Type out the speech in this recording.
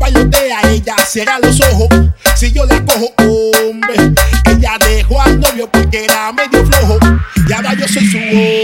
bailotea, ella cierra los ojos. Si yo la cojo, hombre, ella dejó al novio porque era medio flojo. Y ahora yo soy su hombre.